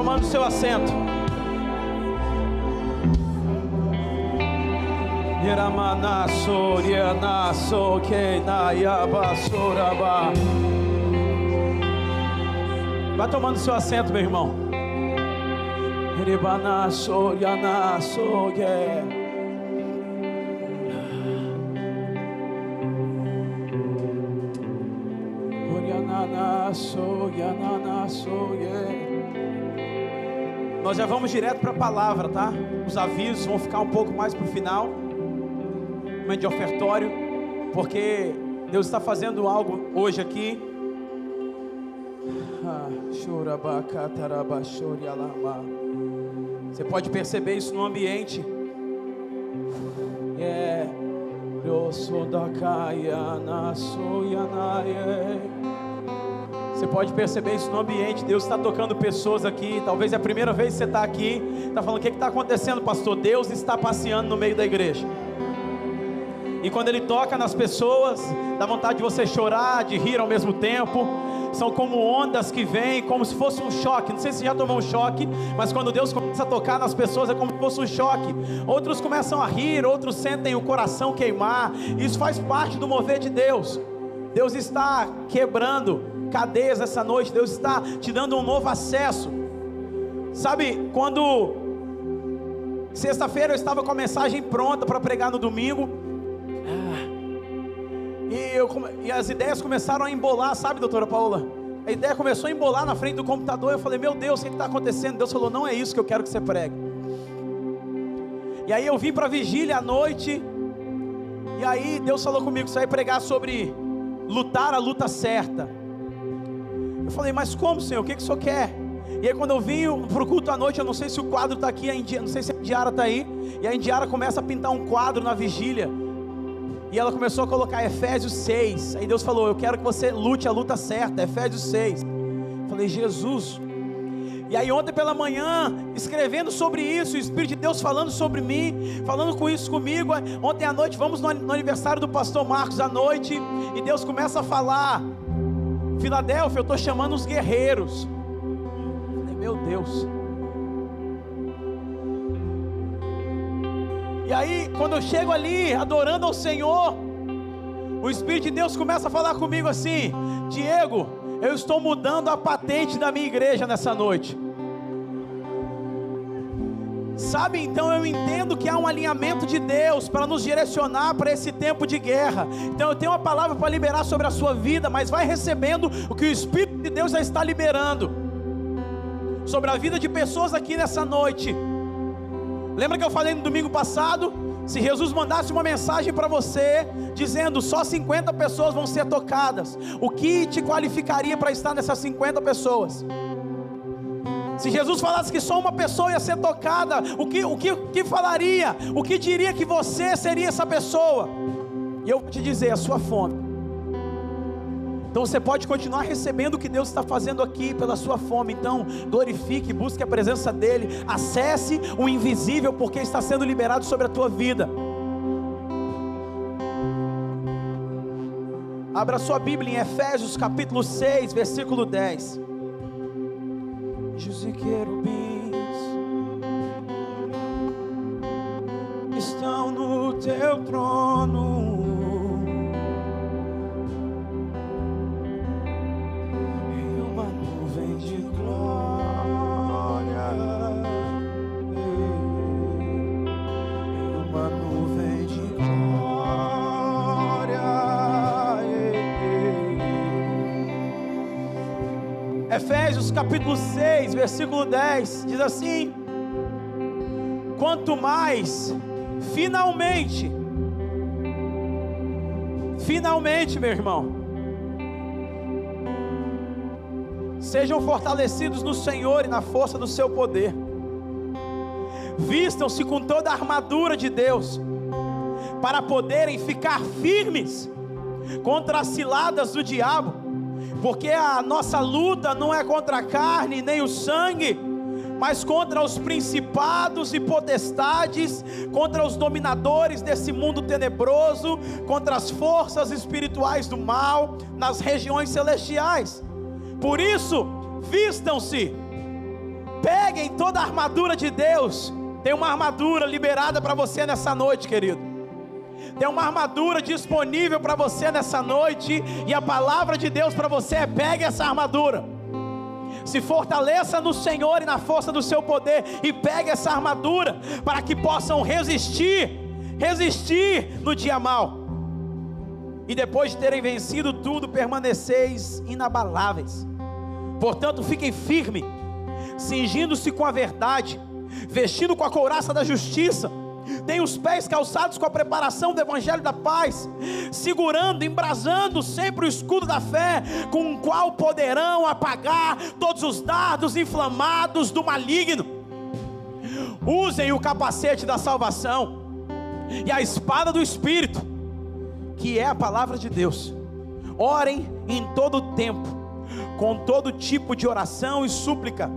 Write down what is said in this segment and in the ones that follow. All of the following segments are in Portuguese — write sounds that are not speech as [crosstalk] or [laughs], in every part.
Tomando seu assento. Yeramanaso, Yanaso, Keinayabasoraba. Vá tomando seu assento, meu irmão. Yerebanaso, Yanaso, yeah. Nós já vamos direto para a palavra, tá? Os avisos vão ficar um pouco mais para o final, momento de ofertório, porque Deus está fazendo algo hoje aqui. Ah. Você pode perceber isso no ambiente. É. Eu Você pode perceber isso no ambiente. Deus está tocando pessoas aqui. Talvez é a primeira vez que você está aqui. Está falando: o que está acontecendo, pastor? Deus está passeando no meio da igreja. E quando Ele toca nas pessoas, dá vontade de você chorar, de rir ao mesmo tempo. São como ondas que vêm, como se fosse um choque. Não sei se já tomou um choque, mas quando Deus começa a tocar nas pessoas é como se fosse um choque. Outros começam a rir, outros sentem o coração queimar. Isso faz parte do mover de Deus. Deus está quebrando cadeias essa noite. Deus está te dando um novo acesso. Sabe, quando sexta-feira eu estava com a mensagem pronta para pregar no domingo. E, eu e as ideias começaram a embolar, sabe, doutora Paula? A ideia começou a embolar na frente do computador. Eu falei, meu Deus, o que está acontecendo? Deus falou, não é isso que eu quero que você pregue. E aí eu vim para a vigília à noite. E aí Deus falou comigo, você vai pregar sobre lutar a luta certa. Eu falei, mas como, Senhor? O que, que o Senhor quer? E aí quando eu vim para o culto à noite, eu não sei se o quadro está aqui, a Indi- não sei se a Indiara está aí. E a Indiara começa a pintar um quadro na vigília. E ela começou a colocar Efésios 6. Aí Deus falou: Eu quero que você lute a luta certa, Efésios 6. Eu falei, Jesus. E aí, ontem pela manhã, escrevendo sobre isso, o Espírito de Deus falando sobre mim, falando com isso comigo. Ontem à noite, vamos no aniversário do pastor Marcos à noite, e Deus começa a falar: Filadélfia, eu estou chamando os guerreiros. Falei, Meu Deus. E aí, quando eu chego ali, adorando ao Senhor, o Espírito de Deus começa a falar comigo assim: Diego, eu estou mudando a patente da minha igreja nessa noite. Sabe, então eu entendo que há um alinhamento de Deus para nos direcionar para esse tempo de guerra. Então eu tenho uma palavra para liberar sobre a sua vida, mas vai recebendo o que o Espírito de Deus já está liberando sobre a vida de pessoas aqui nessa noite. Lembra que eu falei no domingo passado? Se Jesus mandasse uma mensagem para você dizendo só 50 pessoas vão ser tocadas, o que te qualificaria para estar nessas 50 pessoas? Se Jesus falasse que só uma pessoa ia ser tocada, o que, o que, o que falaria? O que diria que você seria essa pessoa? E eu vou te dizer, a sua fome. Então você pode continuar recebendo o que Deus está fazendo aqui pela sua fome. Então glorifique, busque a presença dEle, acesse o invisível, porque está sendo liberado sobre a tua vida. Abra sua Bíblia em Efésios capítulo 6, versículo 10. Anjos e querubins estão no teu trono. Capítulo 6, versículo 10 diz assim: Quanto mais, finalmente, finalmente, meu irmão, sejam fortalecidos no Senhor e na força do seu poder, vistam-se com toda a armadura de Deus, para poderem ficar firmes contra as ciladas do diabo porque a nossa luta não é contra a carne nem o sangue, mas contra os principados e potestades, contra os dominadores desse mundo tenebroso, contra as forças espirituais do mal nas regiões celestiais. Por isso, vistam-se, peguem toda a armadura de Deus. Tem uma armadura liberada para você nessa noite, querido. Tem uma armadura disponível para você nessa noite, e a palavra de Deus para você é: pegue essa armadura. Se fortaleça no Senhor e na força do seu poder, e pegue essa armadura para que possam resistir, resistir no dia mal. E depois de terem vencido tudo, permaneceis inabaláveis. Portanto, fiquem firmes, cingindo-se com a verdade, vestindo com a couraça da justiça tem os pés calçados com a preparação do Evangelho da paz, segurando, embrasando sempre o escudo da fé, com o qual poderão apagar todos os dardos inflamados do maligno. Usem o capacete da salvação e a espada do Espírito, que é a palavra de Deus. Orem em todo tempo, com todo tipo de oração e súplica,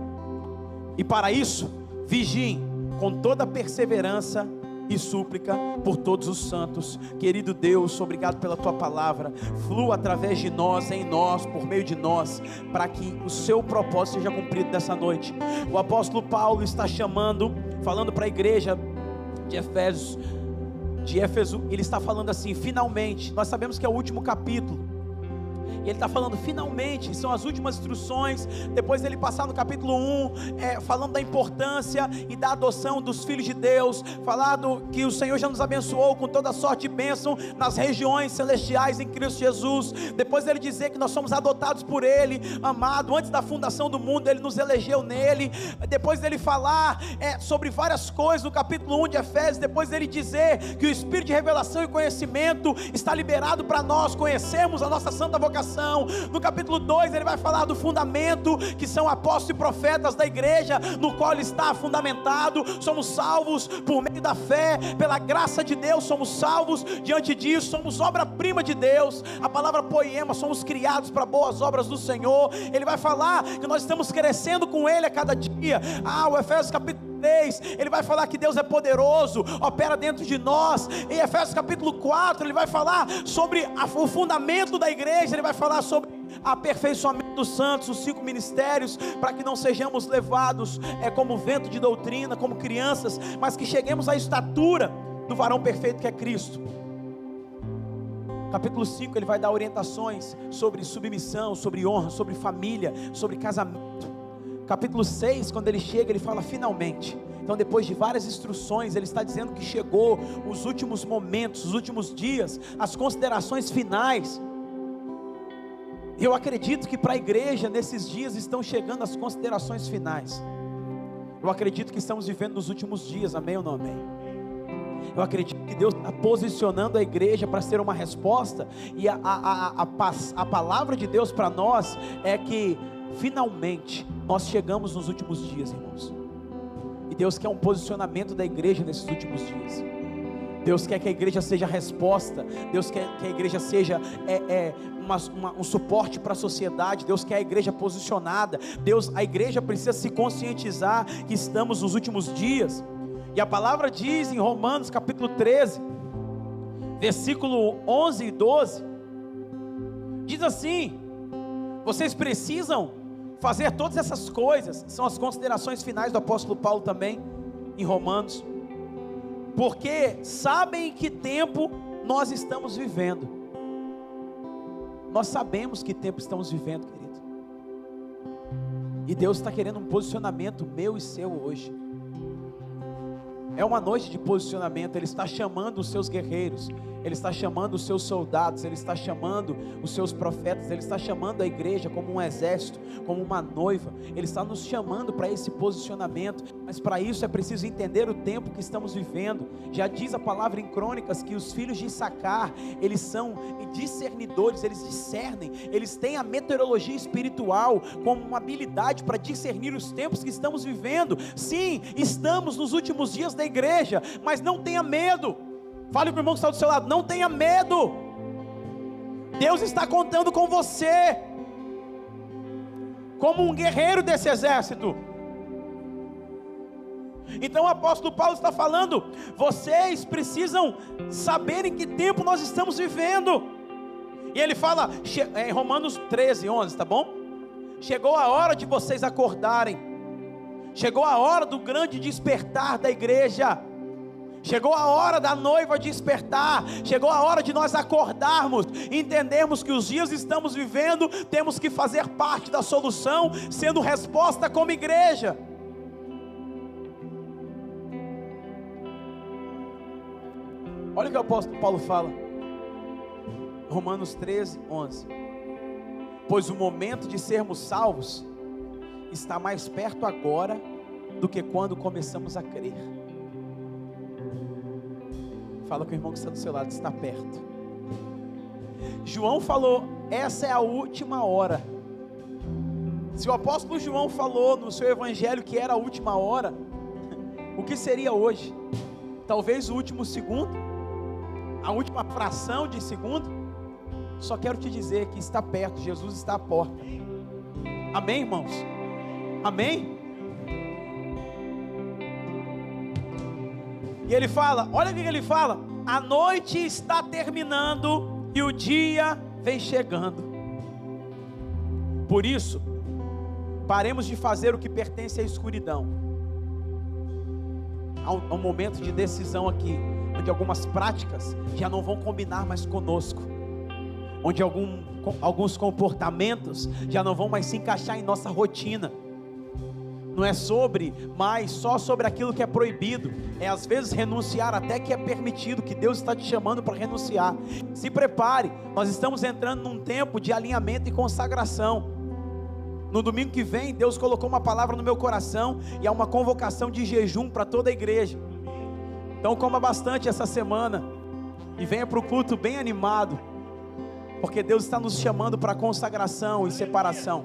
e para isso, vigiem com toda perseverança e súplica por todos os santos. Querido Deus, obrigado pela tua palavra. Flua através de nós, em nós, por meio de nós, para que o seu propósito seja cumprido nessa noite. O apóstolo Paulo está chamando, falando para a igreja de Efésios, de Éfeso, ele está falando assim: finalmente, nós sabemos que é o último capítulo e ele está falando finalmente, são as últimas instruções. Depois ele passar no capítulo 1, é, falando da importância e da adoção dos filhos de Deus, falado que o Senhor já nos abençoou com toda sorte de bênção nas regiões celestiais em Cristo Jesus. Depois ele dizer que nós somos adotados por Ele, amado, antes da fundação do mundo, Ele nos elegeu nele. Depois dele falar é, sobre várias coisas no capítulo 1 de Efésios, depois ele dizer que o Espírito de revelação e conhecimento está liberado para nós conhecermos a nossa santa vocação no capítulo 2, ele vai falar do fundamento, que são apóstolos e profetas da igreja, no qual está fundamentado. Somos salvos por meio da fé, pela graça de Deus, somos salvos diante disso, somos obra-prima de Deus. A palavra poema, somos criados para boas obras do Senhor. Ele vai falar que nós estamos crescendo com Ele a cada dia. Ah, o Efésios capítulo ele vai falar que Deus é poderoso, opera dentro de nós. Em Efésios capítulo 4, ele vai falar sobre a, o fundamento da igreja, ele vai falar sobre aperfeiçoamento dos santos, os cinco ministérios, para que não sejamos levados é, como vento de doutrina, como crianças, mas que cheguemos à estatura do varão perfeito que é Cristo. Capítulo 5 ele vai dar orientações sobre submissão, sobre honra, sobre família, sobre casamento capítulo 6, quando ele chega, ele fala: finalmente. Então, depois de várias instruções, ele está dizendo que chegou os últimos momentos, os últimos dias, as considerações finais. E eu acredito que para a igreja, nesses dias, estão chegando as considerações finais. Eu acredito que estamos vivendo nos últimos dias, amém ou não amém? Eu acredito que Deus está posicionando a igreja para ser uma resposta, e a, a, a, a, a palavra de Deus para nós é que, finalmente, nós chegamos nos últimos dias, irmãos. E Deus quer um posicionamento da igreja nesses últimos dias. Deus quer que a igreja seja resposta. Deus quer que a igreja seja é, é, uma, uma, um suporte para a sociedade. Deus quer a igreja posicionada. Deus, a igreja precisa se conscientizar que estamos nos últimos dias. E a palavra diz em Romanos capítulo 13, versículo 11 e 12, diz assim: Vocês precisam fazer todas essas coisas, são as considerações finais do apóstolo Paulo também, em Romanos, porque sabem que tempo nós estamos vivendo. Nós sabemos que tempo estamos vivendo, querido. E Deus está querendo um posicionamento meu e seu hoje. É uma noite de posicionamento. Ele está chamando os seus guerreiros, Ele está chamando os seus soldados, Ele está chamando os seus profetas, Ele está chamando a igreja como um exército, como uma noiva. Ele está nos chamando para esse posicionamento. Mas para isso é preciso entender o tempo que estamos vivendo. Já diz a palavra em Crônicas que os filhos de Sacar, eles são discernidores, eles discernem, eles têm a meteorologia espiritual como uma habilidade para discernir os tempos que estamos vivendo. Sim, estamos nos últimos dias da igreja, mas não tenha medo. Fale para o irmão que está do seu lado, não tenha medo. Deus está contando com você, como um guerreiro desse exército. Então o apóstolo Paulo está falando: vocês precisam saber em que tempo nós estamos vivendo. E ele fala em Romanos 13, 11, tá bom? Chegou a hora de vocês acordarem Chegou a hora do grande despertar da igreja. Chegou a hora da noiva despertar, chegou a hora de nós acordarmos, entendermos que os dias estamos vivendo, temos que fazer parte da solução, sendo resposta como igreja. Olha o que o apóstolo Paulo fala, Romanos 13, 11: Pois o momento de sermos salvos está mais perto agora do que quando começamos a crer. Fala com o irmão que está do seu lado, está perto. João falou: essa é a última hora. Se o apóstolo João falou no seu evangelho que era a última hora, [laughs] o que seria hoje? Talvez o último segundo, a última fração de segundo. Só quero te dizer que está perto, Jesus está à porta. Amém, irmãos? Amém? E ele fala: olha o que ele fala: a noite está terminando e o dia vem chegando. Por isso, paremos de fazer o que pertence à escuridão. Há um, há um momento de decisão aqui, onde algumas práticas já não vão combinar mais conosco, onde algum, alguns comportamentos já não vão mais se encaixar em nossa rotina não é sobre mais só sobre aquilo que é proibido, é às vezes renunciar até que é permitido, que Deus está te chamando para renunciar. Se prepare, nós estamos entrando num tempo de alinhamento e consagração. No domingo que vem, Deus colocou uma palavra no meu coração e há uma convocação de jejum para toda a igreja. Então coma bastante essa semana e venha para o culto bem animado, porque Deus está nos chamando para consagração e separação.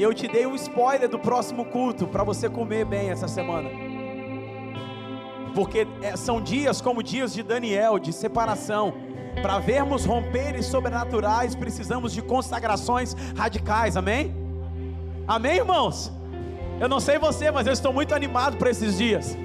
E eu te dei um spoiler do próximo culto para você comer bem essa semana. Porque é, são dias como dias de Daniel, de separação. Para vermos romperes sobrenaturais, precisamos de consagrações radicais, amém? Amém, irmãos? Eu não sei você, mas eu estou muito animado para esses dias.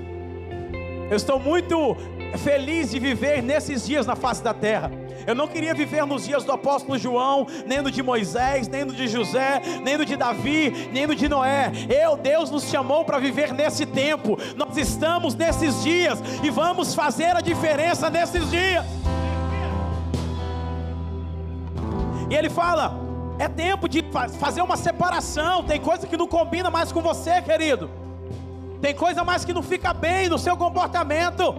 Eu estou muito feliz de viver nesses dias na face da terra. Eu não queria viver nos dias do apóstolo João, nem no de Moisés, nem no de José, nem no de Davi, nem no de Noé. Eu, Deus nos chamou para viver nesse tempo. Nós estamos nesses dias e vamos fazer a diferença nesses dias. E ele fala: é tempo de fazer uma separação. Tem coisa que não combina mais com você, querido. Tem coisa mais que não fica bem no seu comportamento.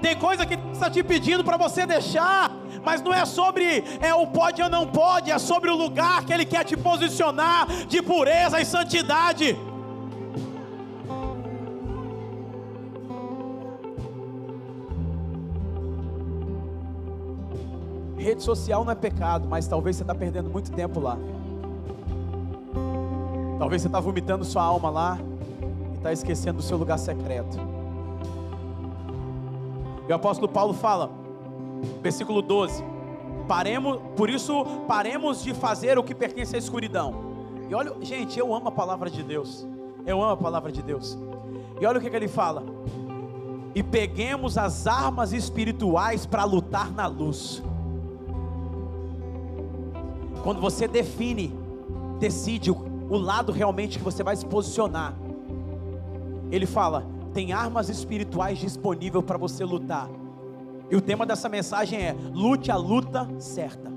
Tem coisa que está te pedindo para você deixar, mas não é sobre é o pode ou não pode, é sobre o lugar que ele quer te posicionar de pureza e santidade. Rede social não é pecado, mas talvez você está perdendo muito tempo lá. Talvez você está vomitando sua alma lá e está esquecendo do seu lugar secreto. E o apóstolo Paulo fala, versículo 12: paremos, por isso paremos de fazer o que pertence à escuridão. E olha, gente, eu amo a palavra de Deus. Eu amo a palavra de Deus. E olha o que, que ele fala: e peguemos as armas espirituais para lutar na luz. Quando você define, decide o lado realmente que você vai se posicionar. Ele fala: tem armas espirituais disponíveis para você lutar. E o tema dessa mensagem é: lute a luta certa.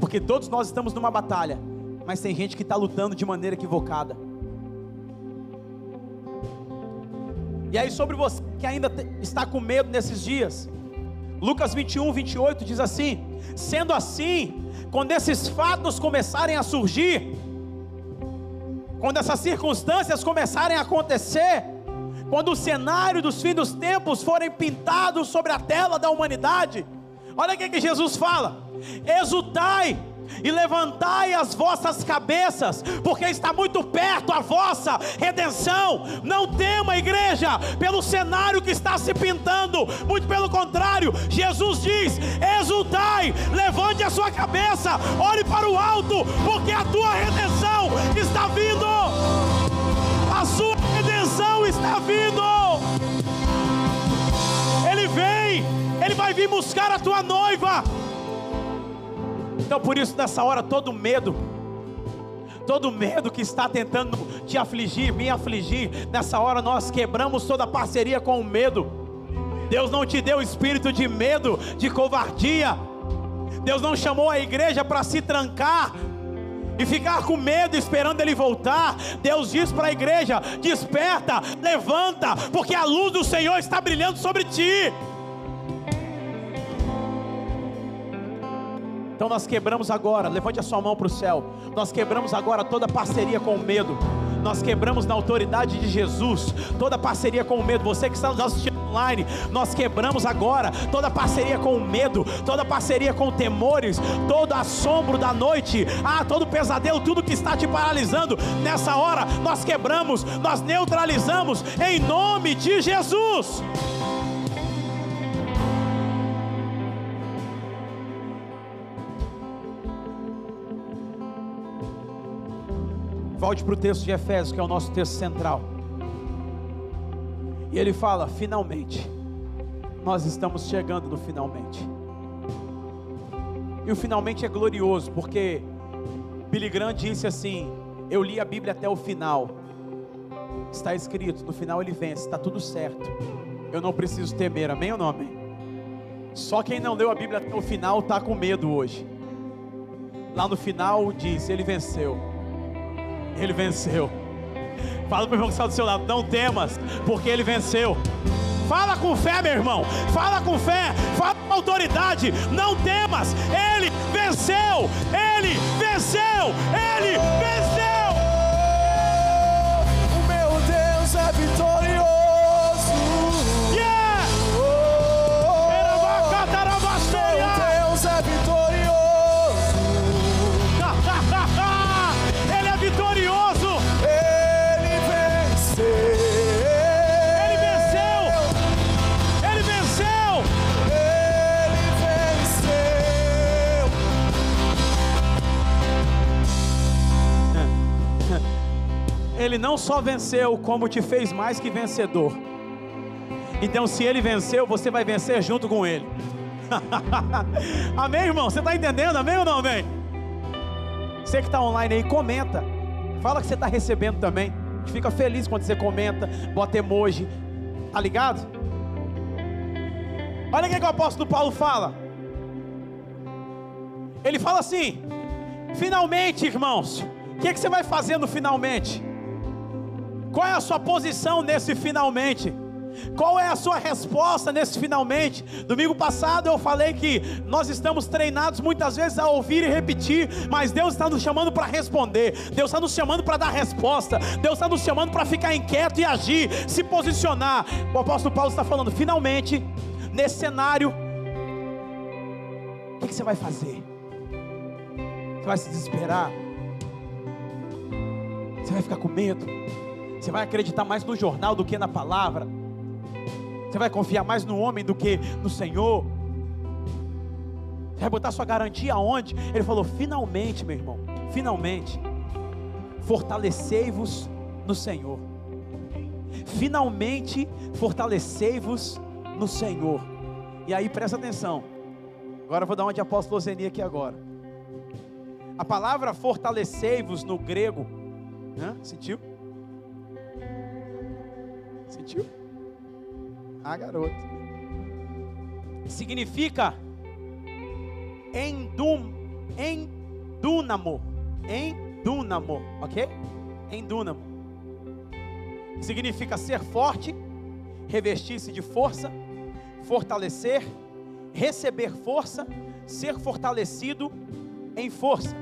Porque todos nós estamos numa batalha, mas tem gente que está lutando de maneira equivocada. E aí, sobre você que ainda está com medo nesses dias, Lucas 21, 28 diz assim: sendo assim, quando esses fatos começarem a surgir, quando essas circunstâncias começarem a acontecer, quando o cenário dos fins dos tempos forem pintados sobre a tela da humanidade, olha o que, que Jesus fala: exultai e levantai as vossas cabeças, porque está muito perto a vossa redenção. Não tema, igreja, pelo cenário que está se pintando, muito pelo contrário, Jesus diz: exultai, levante a sua cabeça, olhe para o alto, porque a tua redenção está vindo. Está vindo. Ele vem, ele vai vir buscar a tua noiva. Então por isso nessa hora todo medo, todo medo que está tentando te afligir, me afligir, nessa hora nós quebramos toda parceria com o medo. Deus não te deu espírito de medo, de covardia. Deus não chamou a igreja para se trancar e ficar com medo esperando ele voltar. Deus diz para a igreja: desperta, levanta, porque a luz do Senhor está brilhando sobre ti. Então nós quebramos agora, levante a sua mão para o céu. Nós quebramos agora toda parceria com o medo. Nós quebramos na autoridade de Jesus toda parceria com o medo. Você que está nos assistindo online, nós quebramos agora toda parceria com o medo, toda parceria com temores, todo assombro da noite, ah, todo pesadelo, tudo que está te paralisando. Nessa hora nós quebramos, nós neutralizamos em nome de Jesus. Volte para o texto de Efésios, que é o nosso texto central. E ele fala: finalmente, nós estamos chegando no finalmente. E o finalmente é glorioso, porque Billy Graham disse assim: Eu li a Bíblia até o final. Está escrito, no final ele vence, está tudo certo. Eu não preciso temer, amém ou não amém? Só quem não leu a Bíblia até o final está com medo hoje. Lá no final diz: Ele venceu. Ele venceu. Fala para o irmão que está do seu lado, não temas, porque ele venceu. Fala com fé, meu irmão. Fala com fé. Fala com autoridade. Não temas. Ele venceu. Ele venceu. Ele venceu. Ele não só venceu, como te fez mais que vencedor. Então, se ele venceu, você vai vencer junto com ele. [laughs] amém, irmão? Você está entendendo? Amém ou não amém? Você que está online aí, comenta. Fala que você está recebendo também. A gente fica feliz quando você comenta, bota emoji. Tá ligado? Olha o que, o apóstolo Paulo fala. Ele fala assim: finalmente, irmãos, o que, que você vai fazer no finalmente? Qual é a sua posição nesse finalmente? Qual é a sua resposta nesse finalmente? Domingo passado eu falei que nós estamos treinados muitas vezes a ouvir e repetir, mas Deus está nos chamando para responder, Deus está nos chamando para dar resposta, Deus está nos chamando para ficar inquieto e agir, se posicionar. O apóstolo Paulo está falando, finalmente, nesse cenário, o que, que você vai fazer? Você vai se desesperar? Você vai ficar com medo? Você vai acreditar mais no jornal do que na palavra? Você vai confiar mais no homem do que no Senhor? Você vai botar sua garantia aonde? Ele falou: finalmente, meu irmão, finalmente, fortalecei-vos no Senhor. Finalmente, fortalecei-vos no Senhor. E aí, presta atenção. Agora eu vou dar uma de apóstolo Zeni aqui agora. A palavra fortalecei-vos no grego, né? sentiu? Sentiu? Ah, garoto. Significa endum, endunamo, endunamo, ok? Endunamo. Significa ser forte, revestir-se de força, fortalecer, receber força, ser fortalecido em força.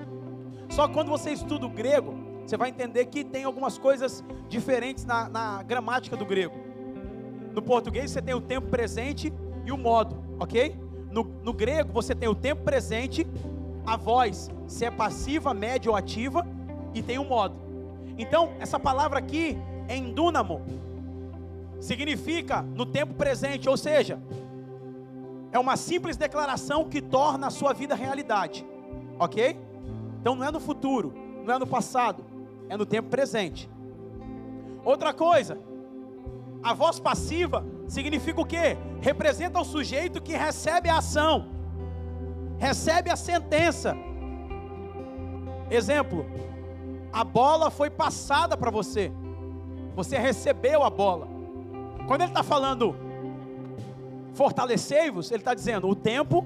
Só quando você estuda o grego, você vai entender que tem algumas coisas diferentes na, na gramática do grego. No português você tem o tempo presente e o modo, ok? No, no grego você tem o tempo presente, a voz, se é passiva, média ou ativa, e tem o modo. Então, essa palavra aqui, endunamo, significa no tempo presente, ou seja, é uma simples declaração que torna a sua vida realidade, ok? Então não é no futuro, não é no passado, é no tempo presente. Outra coisa, a voz passiva significa o quê? Representa o sujeito que recebe a ação, recebe a sentença. Exemplo: a bola foi passada para você, você recebeu a bola. Quando ele está falando fortalecei-vos, ele está dizendo o tempo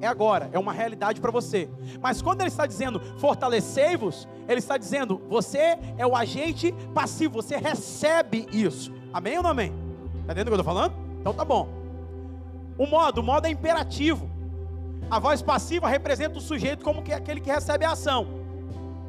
é agora, é uma realidade para você. Mas quando ele está dizendo fortalecei-vos, ele está dizendo você é o agente passivo, você recebe isso. Amém ou não amém? Está entendendo o que eu estou falando? Então tá bom. O modo, o modo é imperativo. A voz passiva representa o sujeito como que é aquele que recebe a ação.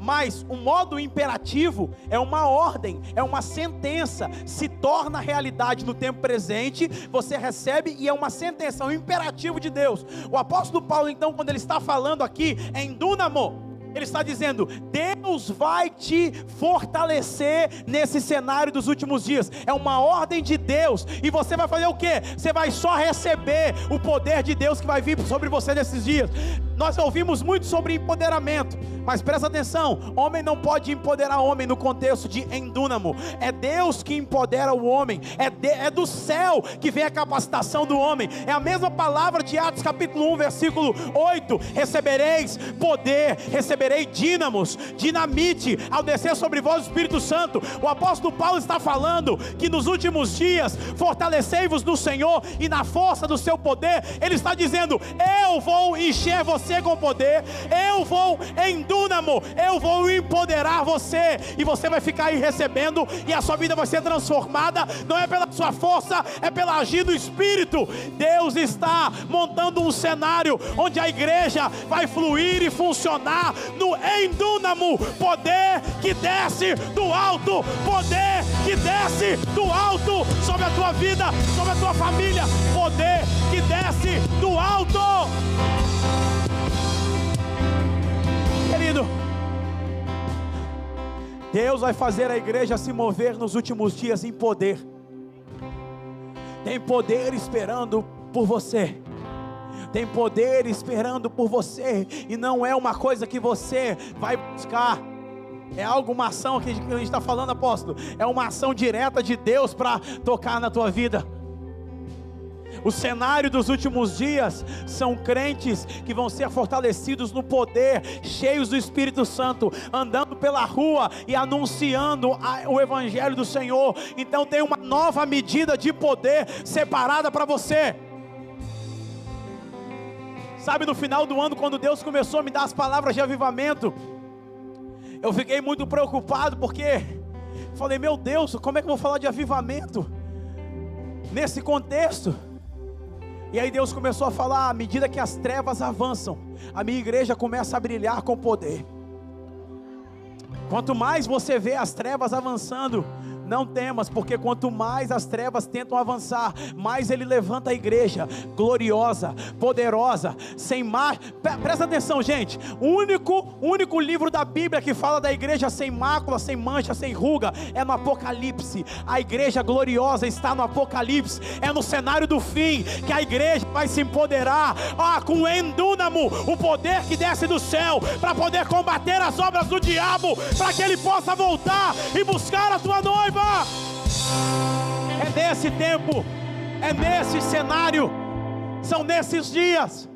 Mas o modo imperativo é uma ordem, é uma sentença, se torna realidade no tempo presente, você recebe e é uma sentença, um imperativo de Deus. O apóstolo Paulo, então, quando ele está falando aqui em Dunamo, ele está dizendo: Deus vai te fortalecer nesse cenário dos últimos dias. É uma ordem de Deus. E você vai fazer o que? Você vai só receber o poder de Deus que vai vir sobre você nesses dias. Nós ouvimos muito sobre empoderamento, mas presta atenção: homem não pode empoderar homem no contexto de endúnamo. É Deus que empodera o homem, é, de, é do céu que vem a capacitação do homem. É a mesma palavra de Atos capítulo 1, versículo 8: recebereis poder, receberei dínamos, dinamite, ao descer sobre vós o Espírito Santo. O apóstolo Paulo está falando que nos últimos dias fortalecei-vos no Senhor e na força do seu poder. Ele está dizendo: Eu vou encher você você com poder, eu vou em Dúnamo, eu vou empoderar você, e você vai ficar aí recebendo, e a sua vida vai ser transformada, não é pela sua força, é pela agir do Espírito. Deus está montando um cenário onde a igreja vai fluir e funcionar no endúnamo, poder que desce do alto, poder que desce do alto sobre a tua vida, sobre a tua família, poder que desce do alto. Querido, Deus vai fazer a igreja se mover nos últimos dias em poder. Tem poder esperando por você. Tem poder esperando por você. E não é uma coisa que você vai buscar. É algo, uma ação que a gente está falando, apóstolo. É uma ação direta de Deus para tocar na tua vida. O cenário dos últimos dias são crentes que vão ser fortalecidos no poder, cheios do Espírito Santo, andando pela rua e anunciando o Evangelho do Senhor. Então tem uma nova medida de poder separada para você. Sabe, no final do ano, quando Deus começou a me dar as palavras de avivamento, eu fiquei muito preocupado porque Falei, meu Deus, como é que eu vou falar de avivamento nesse contexto? E aí Deus começou a falar: à medida que as trevas avançam, a minha igreja começa a brilhar com poder. Quanto mais você vê as trevas avançando, não temas, porque quanto mais as trevas tentam avançar, mais ele levanta a igreja gloriosa, poderosa, sem mar. Presta atenção, gente. O único, único livro da Bíblia que fala da igreja sem mácula, sem mancha, sem ruga, é no Apocalipse. A igreja gloriosa está no Apocalipse. É no cenário do fim que a igreja vai se empoderar. Ah, com o endúnamo, o poder que desce do céu para poder combater as obras do diabo, para que ele possa voltar e buscar a tua noiva. É nesse tempo, é nesse cenário, são nesses dias.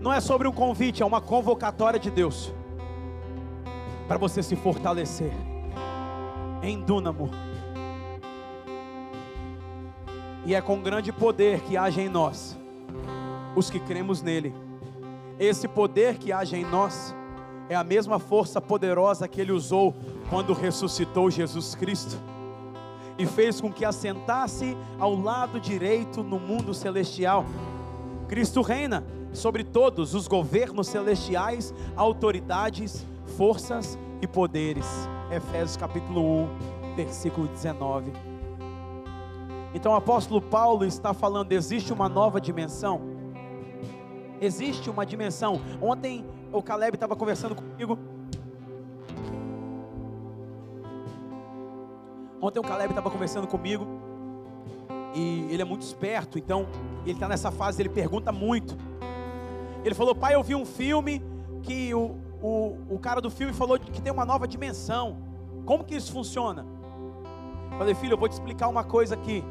Não é sobre um convite, é uma convocatória de Deus para você se fortalecer em Dúnamo. E é com grande poder que age em nós, os que cremos nele. Esse poder que age em nós é a mesma força poderosa que ele usou quando ressuscitou Jesus Cristo e fez com que assentasse ao lado direito no mundo celestial. Cristo reina sobre todos os governos celestiais, autoridades, forças e poderes. Efésios capítulo 1, versículo 19. Então o apóstolo Paulo está falando: existe uma nova dimensão. Existe uma dimensão. Ontem o Caleb estava conversando comigo. Ontem o Caleb estava conversando comigo. E ele é muito esperto, então ele está nessa fase, ele pergunta muito. Ele falou, pai, eu vi um filme que o, o, o cara do filme falou que tem uma nova dimensão. Como que isso funciona? falei, filho, eu vou te explicar uma coisa aqui.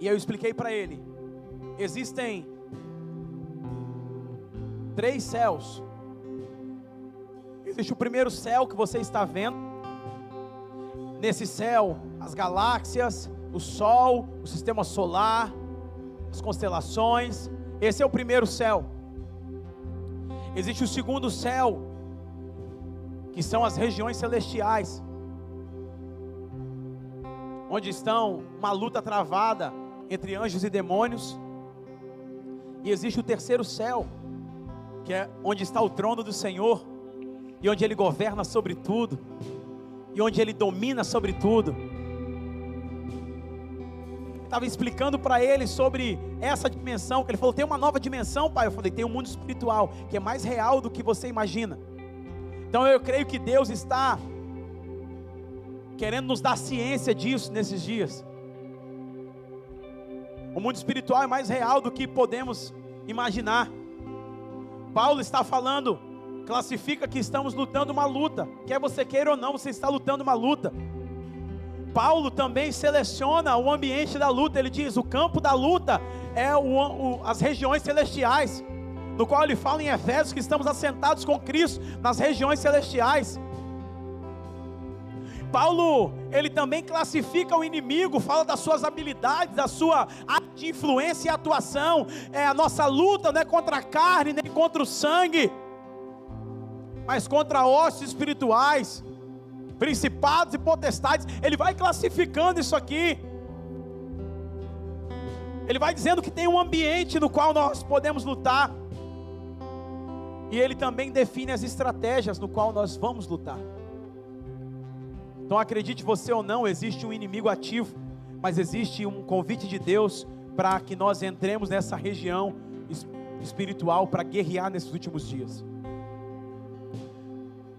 E eu expliquei para ele: existem três céus. Existe o primeiro céu que você está vendo. Nesse céu, as galáxias, o Sol, o sistema solar, as constelações. Esse é o primeiro céu. Existe o segundo céu, que são as regiões celestiais, onde estão uma luta travada entre anjos e demônios. E existe o terceiro céu, que é onde está o trono do Senhor, e onde Ele governa sobre tudo, e onde Ele domina sobre tudo. Estava explicando para ele sobre essa dimensão, que ele falou: tem uma nova dimensão, pai. Eu falei: tem um mundo espiritual, que é mais real do que você imagina. Então eu creio que Deus está querendo nos dar ciência disso nesses dias. O mundo espiritual é mais real do que podemos imaginar. Paulo está falando, classifica que estamos lutando uma luta, quer você queira ou não, você está lutando uma luta. Paulo também seleciona o ambiente da luta, ele diz: o campo da luta é o, o, as regiões celestiais, no qual ele fala em Efésios que estamos assentados com Cristo nas regiões celestiais. Paulo, ele também classifica o inimigo, fala das suas habilidades, da sua de influência e atuação. É a nossa luta não é contra a carne, nem contra o sangue, mas contra ossos espirituais, principados e potestades. Ele vai classificando isso aqui. Ele vai dizendo que tem um ambiente no qual nós podemos lutar. E ele também define as estratégias no qual nós vamos lutar. Então acredite você ou não, existe um inimigo ativo, mas existe um convite de Deus para que nós entremos nessa região espiritual para guerrear nesses últimos dias.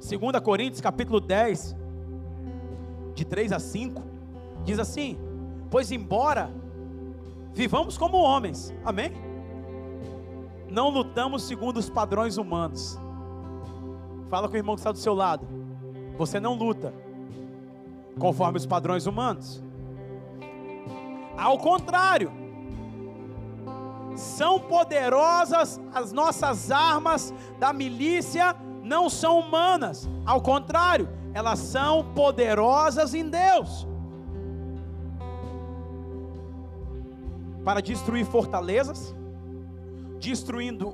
2 Coríntios capítulo 10, de 3 a 5, diz assim: Pois embora vivamos como homens, amém? Não lutamos segundo os padrões humanos. Fala com o irmão que está do seu lado. Você não luta conforme os padrões humanos. Ao contrário, são poderosas as nossas armas da milícia, não são humanas, ao contrário, elas são poderosas em Deus. Para destruir fortalezas, destruindo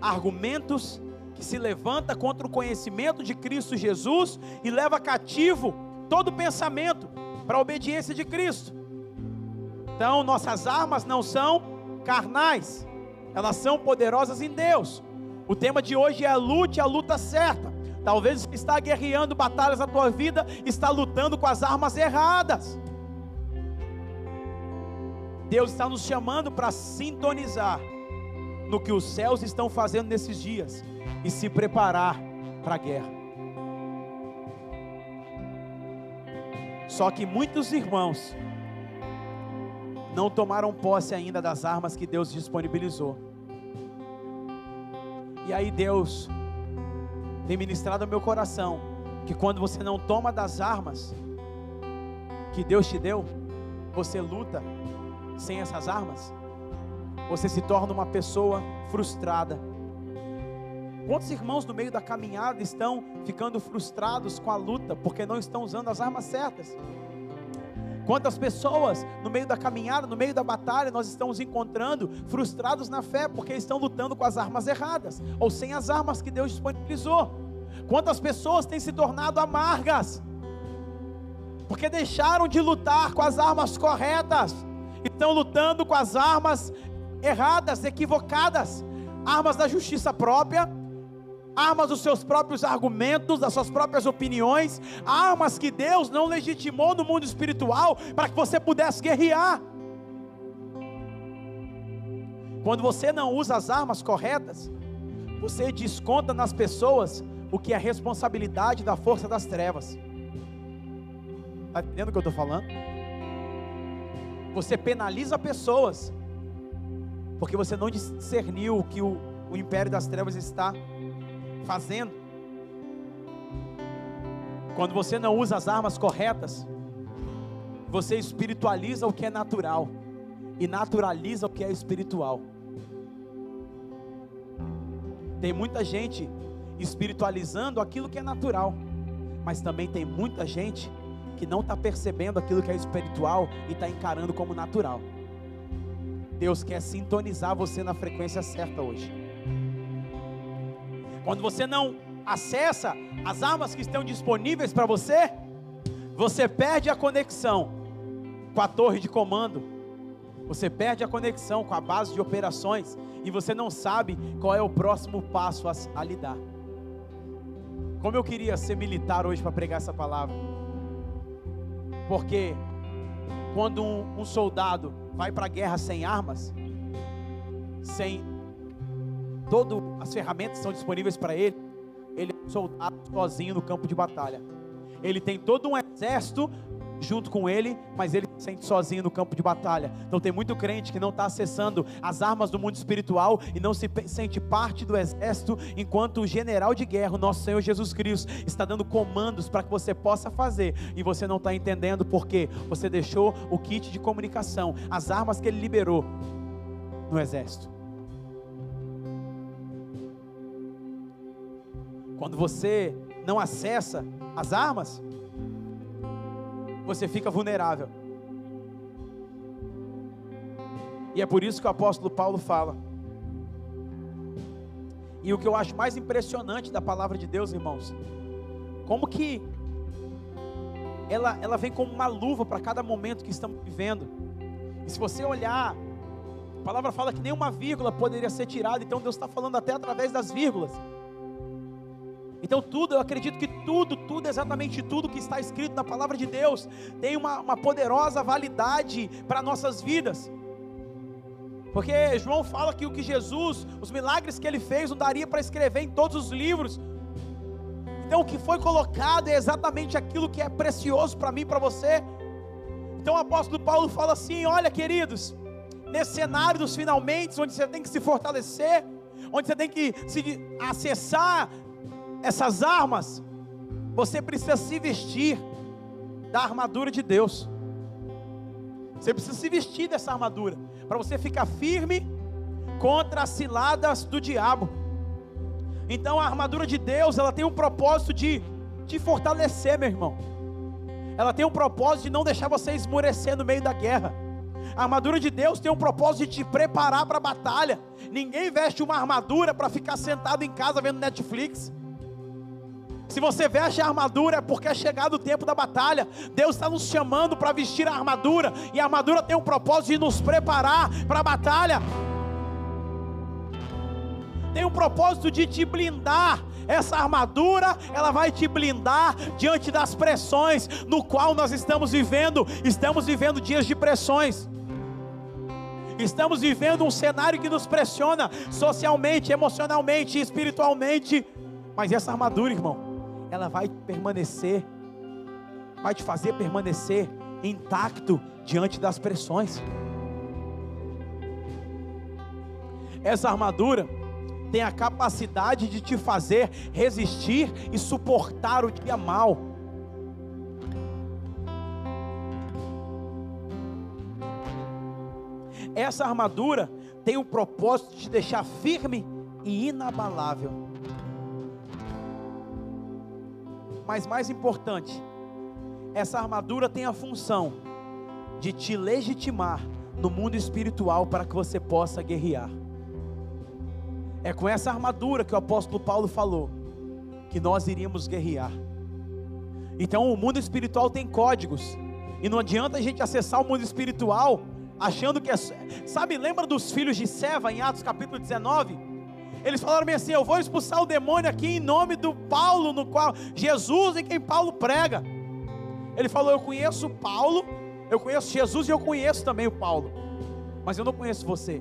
argumentos que se levanta contra o conhecimento de Cristo Jesus e leva cativo todo pensamento para a obediência de Cristo. Então, nossas armas não são carnais, elas são poderosas em Deus. O tema de hoje é a luta, a luta certa. Talvez você está guerreando batalhas na tua vida, está lutando com as armas erradas. Deus está nos chamando para sintonizar no que os céus estão fazendo nesses dias e se preparar para a guerra. Só que muitos irmãos não tomaram posse ainda das armas que Deus disponibilizou. E aí Deus tem ministrado ao meu coração que quando você não toma das armas que Deus te deu, você luta sem essas armas, você se torna uma pessoa frustrada. Quantos irmãos no meio da caminhada estão ficando frustrados com a luta porque não estão usando as armas certas? Quantas pessoas no meio da caminhada, no meio da batalha, nós estamos encontrando frustrados na fé porque estão lutando com as armas erradas ou sem as armas que Deus disponibilizou? Quantas pessoas têm se tornado amargas porque deixaram de lutar com as armas corretas, estão lutando com as armas erradas, equivocadas, armas da justiça própria, armas dos seus próprios argumentos, das suas próprias opiniões, armas que Deus não legitimou no mundo espiritual para que você pudesse guerrear. Quando você não usa as armas corretas, você desconta nas pessoas o que é responsabilidade da força das trevas. Está entendendo o que eu estou falando? Você penaliza pessoas, porque você não discerniu que o, o império das trevas está fazendo. Quando você não usa as armas corretas, você espiritualiza o que é natural e naturaliza o que é espiritual. Tem muita gente espiritualizando aquilo que é natural, mas também tem muita gente que não está percebendo aquilo que é espiritual e está encarando como natural. Deus quer sintonizar você na frequência certa hoje. Quando você não acessa as armas que estão disponíveis para você, você perde a conexão com a torre de comando, você perde a conexão com a base de operações e você não sabe qual é o próximo passo a, a lhe dar. Como eu queria ser militar hoje para pregar essa palavra, porque quando um, um soldado vai para a guerra sem armas, sem todas as ferramentas são disponíveis para ele, ele é um soldado sozinho no campo de batalha. Ele tem todo um exército junto com ele, mas ele se sente sozinho no campo de batalha. Então tem muito crente que não está acessando as armas do mundo espiritual e não se sente parte do exército, enquanto o general de guerra, o nosso Senhor Jesus Cristo, está dando comandos para que você possa fazer e você não está entendendo porque você deixou o kit de comunicação, as armas que ele liberou no exército. Quando você não acessa as armas, você fica vulnerável. E é por isso que o apóstolo Paulo fala. E o que eu acho mais impressionante da palavra de Deus, irmãos, como que ela, ela vem como uma luva para cada momento que estamos vivendo. E se você olhar, a palavra fala que nenhuma vírgula poderia ser tirada, então Deus está falando até através das vírgulas. Então, tudo, eu acredito que tudo, tudo, exatamente tudo que está escrito na palavra de Deus, tem uma, uma poderosa validade para nossas vidas. Porque João fala que o que Jesus, os milagres que ele fez, não daria para escrever em todos os livros. Então, o que foi colocado é exatamente aquilo que é precioso para mim e para você. Então, o apóstolo Paulo fala assim: olha, queridos, nesse cenário dos finalmente, onde você tem que se fortalecer, onde você tem que se acessar essas armas, você precisa se vestir da armadura de Deus. Você precisa se vestir dessa armadura para você ficar firme contra as ciladas do diabo. Então a armadura de Deus, ela tem um propósito de te fortalecer, meu irmão. Ela tem um propósito de não deixar você esmurecer no meio da guerra. A armadura de Deus tem um propósito de te preparar para a batalha. Ninguém veste uma armadura para ficar sentado em casa vendo Netflix. Se você veste a armadura é porque é chegado o tempo da batalha. Deus está nos chamando para vestir a armadura. E a armadura tem um propósito de nos preparar para a batalha. Tem um propósito de te blindar. Essa armadura, ela vai te blindar diante das pressões no qual nós estamos vivendo. Estamos vivendo dias de pressões. Estamos vivendo um cenário que nos pressiona socialmente, emocionalmente, espiritualmente. Mas essa armadura, irmão, ela vai permanecer, vai te fazer permanecer intacto diante das pressões. Essa armadura tem a capacidade de te fazer resistir e suportar o dia mal. Essa armadura tem o propósito de te deixar firme e inabalável. Mas mais importante, essa armadura tem a função de te legitimar no mundo espiritual para que você possa guerrear. É com essa armadura que o apóstolo Paulo falou que nós iríamos guerrear. Então o mundo espiritual tem códigos, e não adianta a gente acessar o mundo espiritual achando que é. Sabe, lembra dos filhos de Seva em Atos capítulo 19? Eles falaram assim: Eu vou expulsar o demônio aqui em nome do Paulo, no qual Jesus em quem Paulo prega. Ele falou: Eu conheço Paulo, eu conheço Jesus e eu conheço também o Paulo, mas eu não conheço você.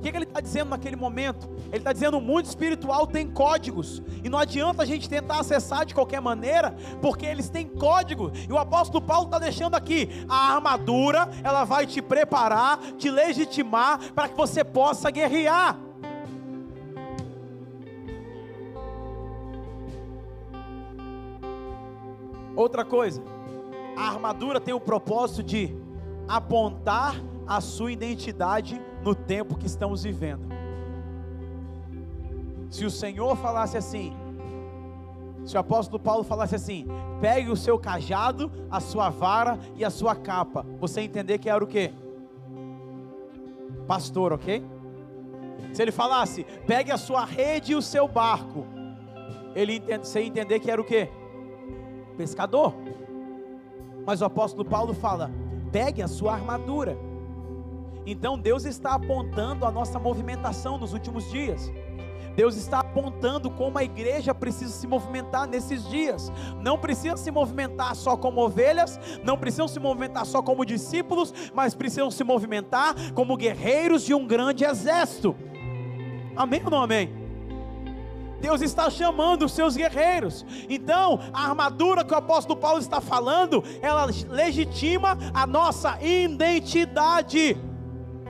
O que, que ele está dizendo naquele momento? Ele está dizendo: o mundo espiritual tem códigos, e não adianta a gente tentar acessar de qualquer maneira, porque eles têm código. E o apóstolo Paulo está deixando aqui: a armadura, ela vai te preparar, te legitimar, para que você possa guerrear. Outra coisa, a armadura tem o propósito de apontar a sua identidade no tempo que estamos vivendo. Se o Senhor falasse assim, se o apóstolo Paulo falasse assim: pegue o seu cajado, a sua vara e a sua capa, você entender que era o que? Pastor, ok? Se ele falasse: pegue a sua rede e o seu barco, ele entende, você entender que era o que? Pescador. Mas o apóstolo Paulo fala: pegue a sua armadura. Então Deus está apontando a nossa movimentação nos últimos dias. Deus está apontando como a igreja precisa se movimentar nesses dias. Não precisa se movimentar só como ovelhas, não precisam se movimentar só como discípulos, mas precisam se movimentar como guerreiros de um grande exército. Amém ou não amém? Deus está chamando os seus guerreiros. Então, a armadura que o apóstolo Paulo está falando, ela legitima a nossa identidade.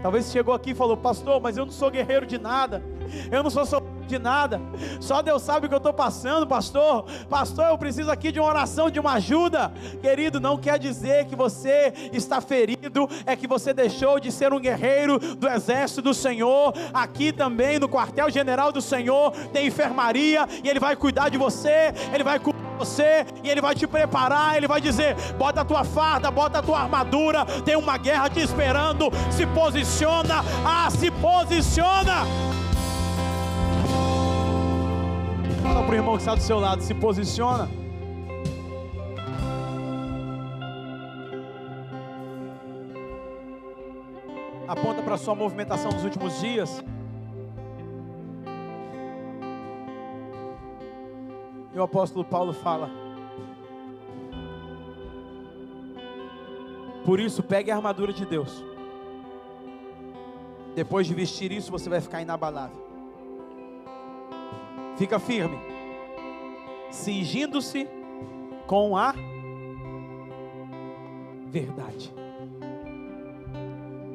Talvez chegou aqui e falou, pastor, mas eu não sou guerreiro de nada, eu não sou de nada. Só Deus sabe o que eu estou passando, pastor. Pastor, eu preciso aqui de uma oração, de uma ajuda. Querido, não quer dizer que você está ferido, é que você deixou de ser um guerreiro do exército do Senhor. Aqui também no quartel-general do Senhor tem enfermaria e Ele vai cuidar de você, Ele vai cuidar você e Ele vai te preparar. Ele vai dizer: bota a tua farda, bota a tua armadura. Tem uma guerra te esperando. Se posiciona, ah, se posiciona. Para o irmão que está do seu lado, se posiciona. Aponta para a sua movimentação nos últimos dias. E o apóstolo Paulo fala: Por isso, pegue a armadura de Deus. Depois de vestir isso, você vai ficar inabalável. Fica firme, cingindo-se com a verdade.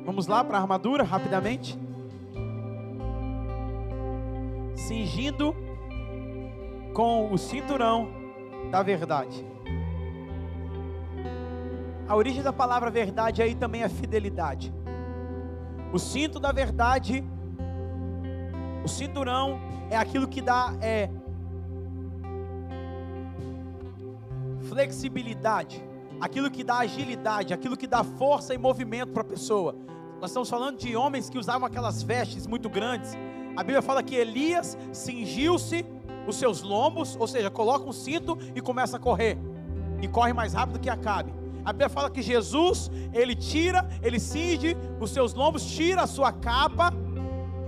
Vamos lá para a armadura rapidamente. Cingindo com o cinturão da verdade. A origem da palavra verdade aí também é fidelidade. O cinto da verdade, o cinturão é aquilo que dá é, flexibilidade, aquilo que dá agilidade, aquilo que dá força e movimento para a pessoa. Nós estamos falando de homens que usavam aquelas vestes muito grandes. A Bíblia fala que Elias cingiu-se os seus lombos, ou seja, coloca um cinto e começa a correr. E corre mais rápido que Acabe. A Bíblia fala que Jesus, ele tira, ele cinge os seus lombos, tira a sua capa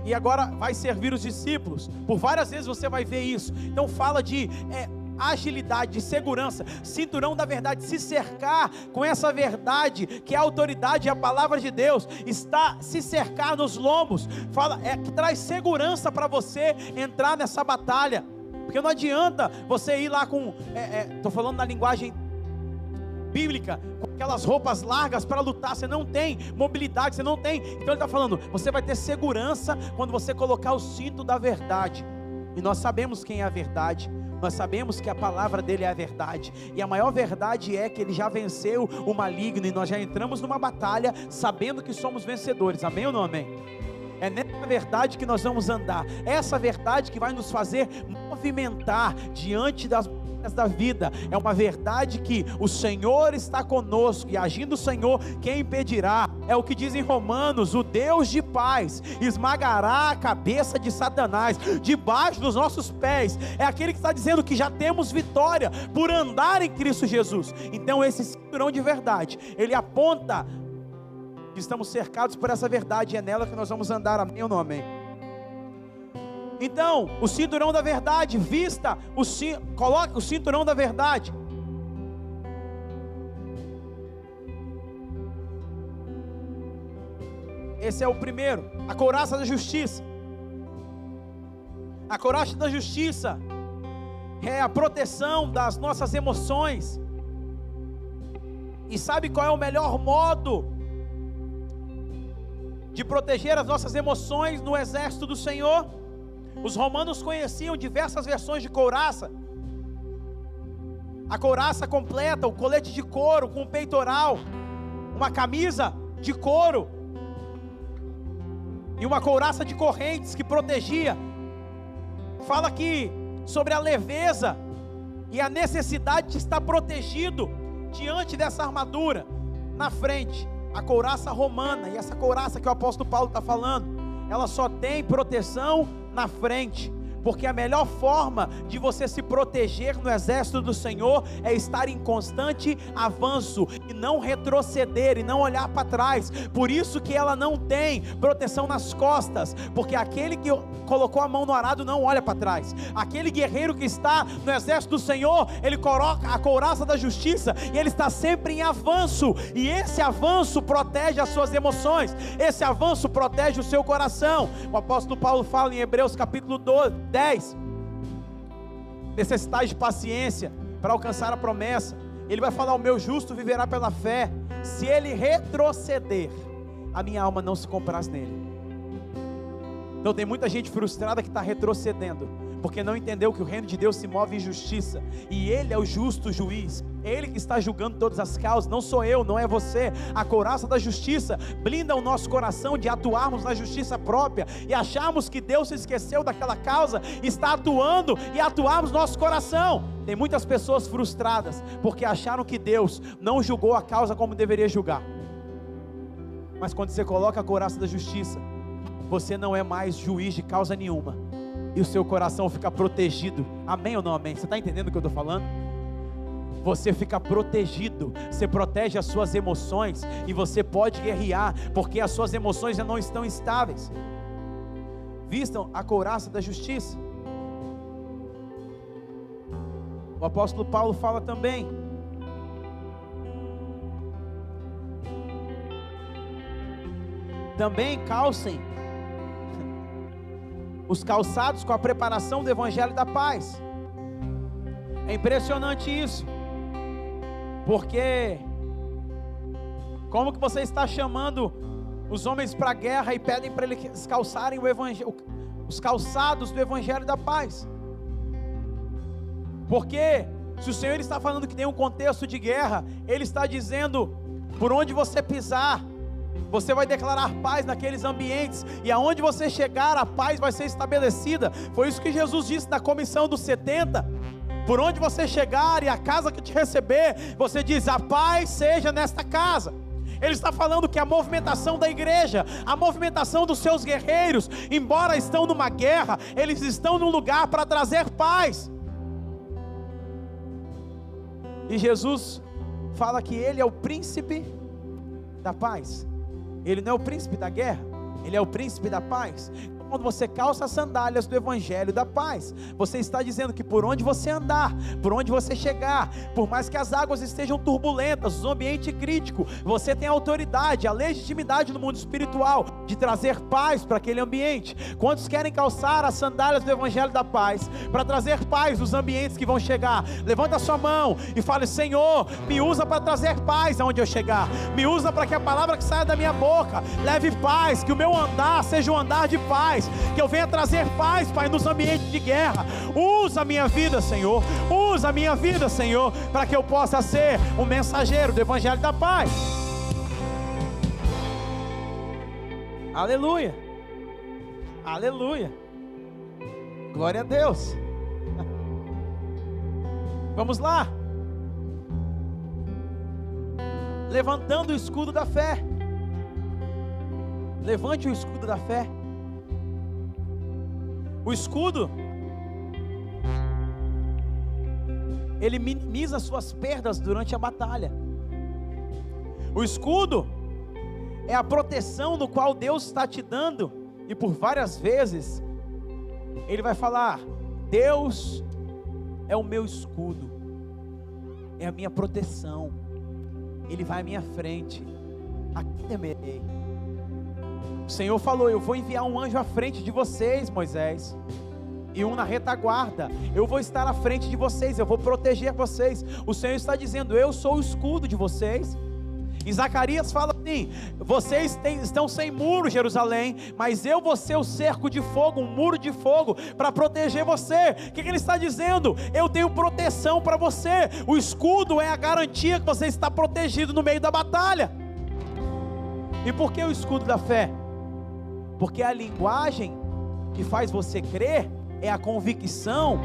e agora vai servir os discípulos. Por várias vezes você vai ver isso. Então fala de é, agilidade, de segurança, cinturão da verdade, se cercar com essa verdade, que é a autoridade e a palavra de Deus, está se cercar nos lombos, fala, é que traz segurança para você entrar nessa batalha. Porque não adianta você ir lá com, estou é, é, falando na linguagem bíblica, com aquelas roupas largas para lutar, você não tem mobilidade, você não tem. Então ele está falando, você vai ter segurança quando você colocar o cinto da verdade. E nós sabemos quem é a verdade. Nós sabemos que a palavra dele é a verdade, e a maior verdade é que ele já venceu o maligno, e nós já entramos numa batalha sabendo que somos vencedores, amém ou não amém? É nessa verdade que nós vamos andar, essa verdade que vai nos fazer movimentar diante das da vida, é uma verdade que o Senhor está conosco e agindo o Senhor, quem impedirá? É o que diz em Romanos: o Deus de paz esmagará a cabeça de Satanás debaixo dos nossos pés. É aquele que está dizendo que já temos vitória por andar em Cristo Jesus. Então, esse cinturão de verdade, ele aponta que estamos cercados por essa verdade, e é nela que nós vamos andar. Amém ou não amém? Então, o cinturão da verdade, vista, o coloque o cinturão da verdade. Esse é o primeiro, a couraça da justiça. A couraça da justiça é a proteção das nossas emoções. E sabe qual é o melhor modo de proteger as nossas emoções no exército do Senhor? Os romanos conheciam diversas versões de couraça. A couraça completa, o colete de couro com peitoral, uma camisa de couro e uma couraça de correntes que protegia. Fala aqui sobre a leveza e a necessidade de estar protegido diante dessa armadura. Na frente, a couraça romana, e essa couraça que o apóstolo Paulo está falando, ela só tem proteção na frente porque a melhor forma de você se proteger no exército do Senhor é estar em constante avanço e não retroceder e não olhar para trás. Por isso que ela não tem proteção nas costas, porque aquele que colocou a mão no arado não olha para trás. Aquele guerreiro que está no exército do Senhor, ele coloca a couraça da justiça e ele está sempre em avanço, e esse avanço protege as suas emoções. Esse avanço protege o seu coração. O apóstolo Paulo fala em Hebreus capítulo 12 10. Necessitais de paciência para alcançar a promessa. Ele vai falar: O meu justo viverá pela fé. Se ele retroceder, a minha alma não se compraz nele. Então tem muita gente frustrada que está retrocedendo, porque não entendeu que o reino de Deus se move em justiça, e Ele é o justo juiz, Ele que está julgando todas as causas, não sou eu, não é você. A couraça da justiça blinda o nosso coração de atuarmos na justiça própria e acharmos que Deus se esqueceu daquela causa, está atuando e atuarmos nosso coração. Tem muitas pessoas frustradas porque acharam que Deus não julgou a causa como deveria julgar. Mas quando você coloca a couraça da justiça, você não é mais juiz de causa nenhuma, e o seu coração fica protegido. Amém ou não amém? Você está entendendo o que eu estou falando? Você fica protegido, você protege as suas emoções e você pode guerrear, porque as suas emoções já não estão estáveis. Vistam a couraça da justiça. O apóstolo Paulo fala também. Também calcem [laughs] os calçados com a preparação do Evangelho da Paz. É impressionante isso, porque como que você está chamando os homens para a guerra e pedem para eles calçarem os calçados do Evangelho da Paz? Porque se o Senhor está falando que tem um contexto de guerra, Ele está dizendo por onde você pisar, você vai declarar paz naqueles ambientes, e aonde você chegar, a paz vai ser estabelecida. Foi isso que Jesus disse na comissão dos 70. Por onde você chegar e a casa que te receber, você diz: a paz seja nesta casa. Ele está falando que a movimentação da igreja, a movimentação dos seus guerreiros, embora estão numa guerra, eles estão num lugar para trazer paz. E Jesus fala que ele é o príncipe da paz. Ele não é o príncipe da guerra, ele é o príncipe da paz quando você calça as sandálias do Evangelho da paz, você está dizendo que por onde você andar, por onde você chegar, por mais que as águas estejam turbulentas, o ambiente crítico, você tem a autoridade, a legitimidade no mundo espiritual de trazer paz para aquele ambiente. Quantos querem calçar as sandálias do Evangelho da paz para trazer paz nos ambientes que vão chegar? Levanta a sua mão e fale: Senhor, me usa para trazer paz aonde eu chegar, me usa para que a palavra que saia da minha boca leve paz, que o meu andar seja um andar de paz paz, que eu venha trazer paz, Pai, nos ambientes de guerra. Usa a minha vida, Senhor. Usa a minha vida, Senhor, para que eu possa ser um mensageiro do Evangelho da paz. Aleluia. Aleluia. Glória a Deus. [laughs] Vamos lá. Levantando o escudo da fé. Levante o escudo da fé. O escudo, ele minimiza suas perdas durante a batalha. O escudo é a proteção do qual Deus está te dando, e por várias vezes ele vai falar: Deus é o meu escudo, é a minha proteção, Ele vai à minha frente, aqui temerei. O Senhor falou: Eu vou enviar um anjo à frente de vocês, Moisés, e um na retaguarda. Eu vou estar à frente de vocês, eu vou proteger vocês. O Senhor está dizendo: Eu sou o escudo de vocês. E Zacarias fala assim: Vocês têm, estão sem muro, Jerusalém, mas eu vou ser o cerco de fogo, um muro de fogo, para proteger você. O que, que ele está dizendo? Eu tenho proteção para você. O escudo é a garantia que você está protegido no meio da batalha. E por que o escudo da fé? Porque a linguagem que faz você crer é a convicção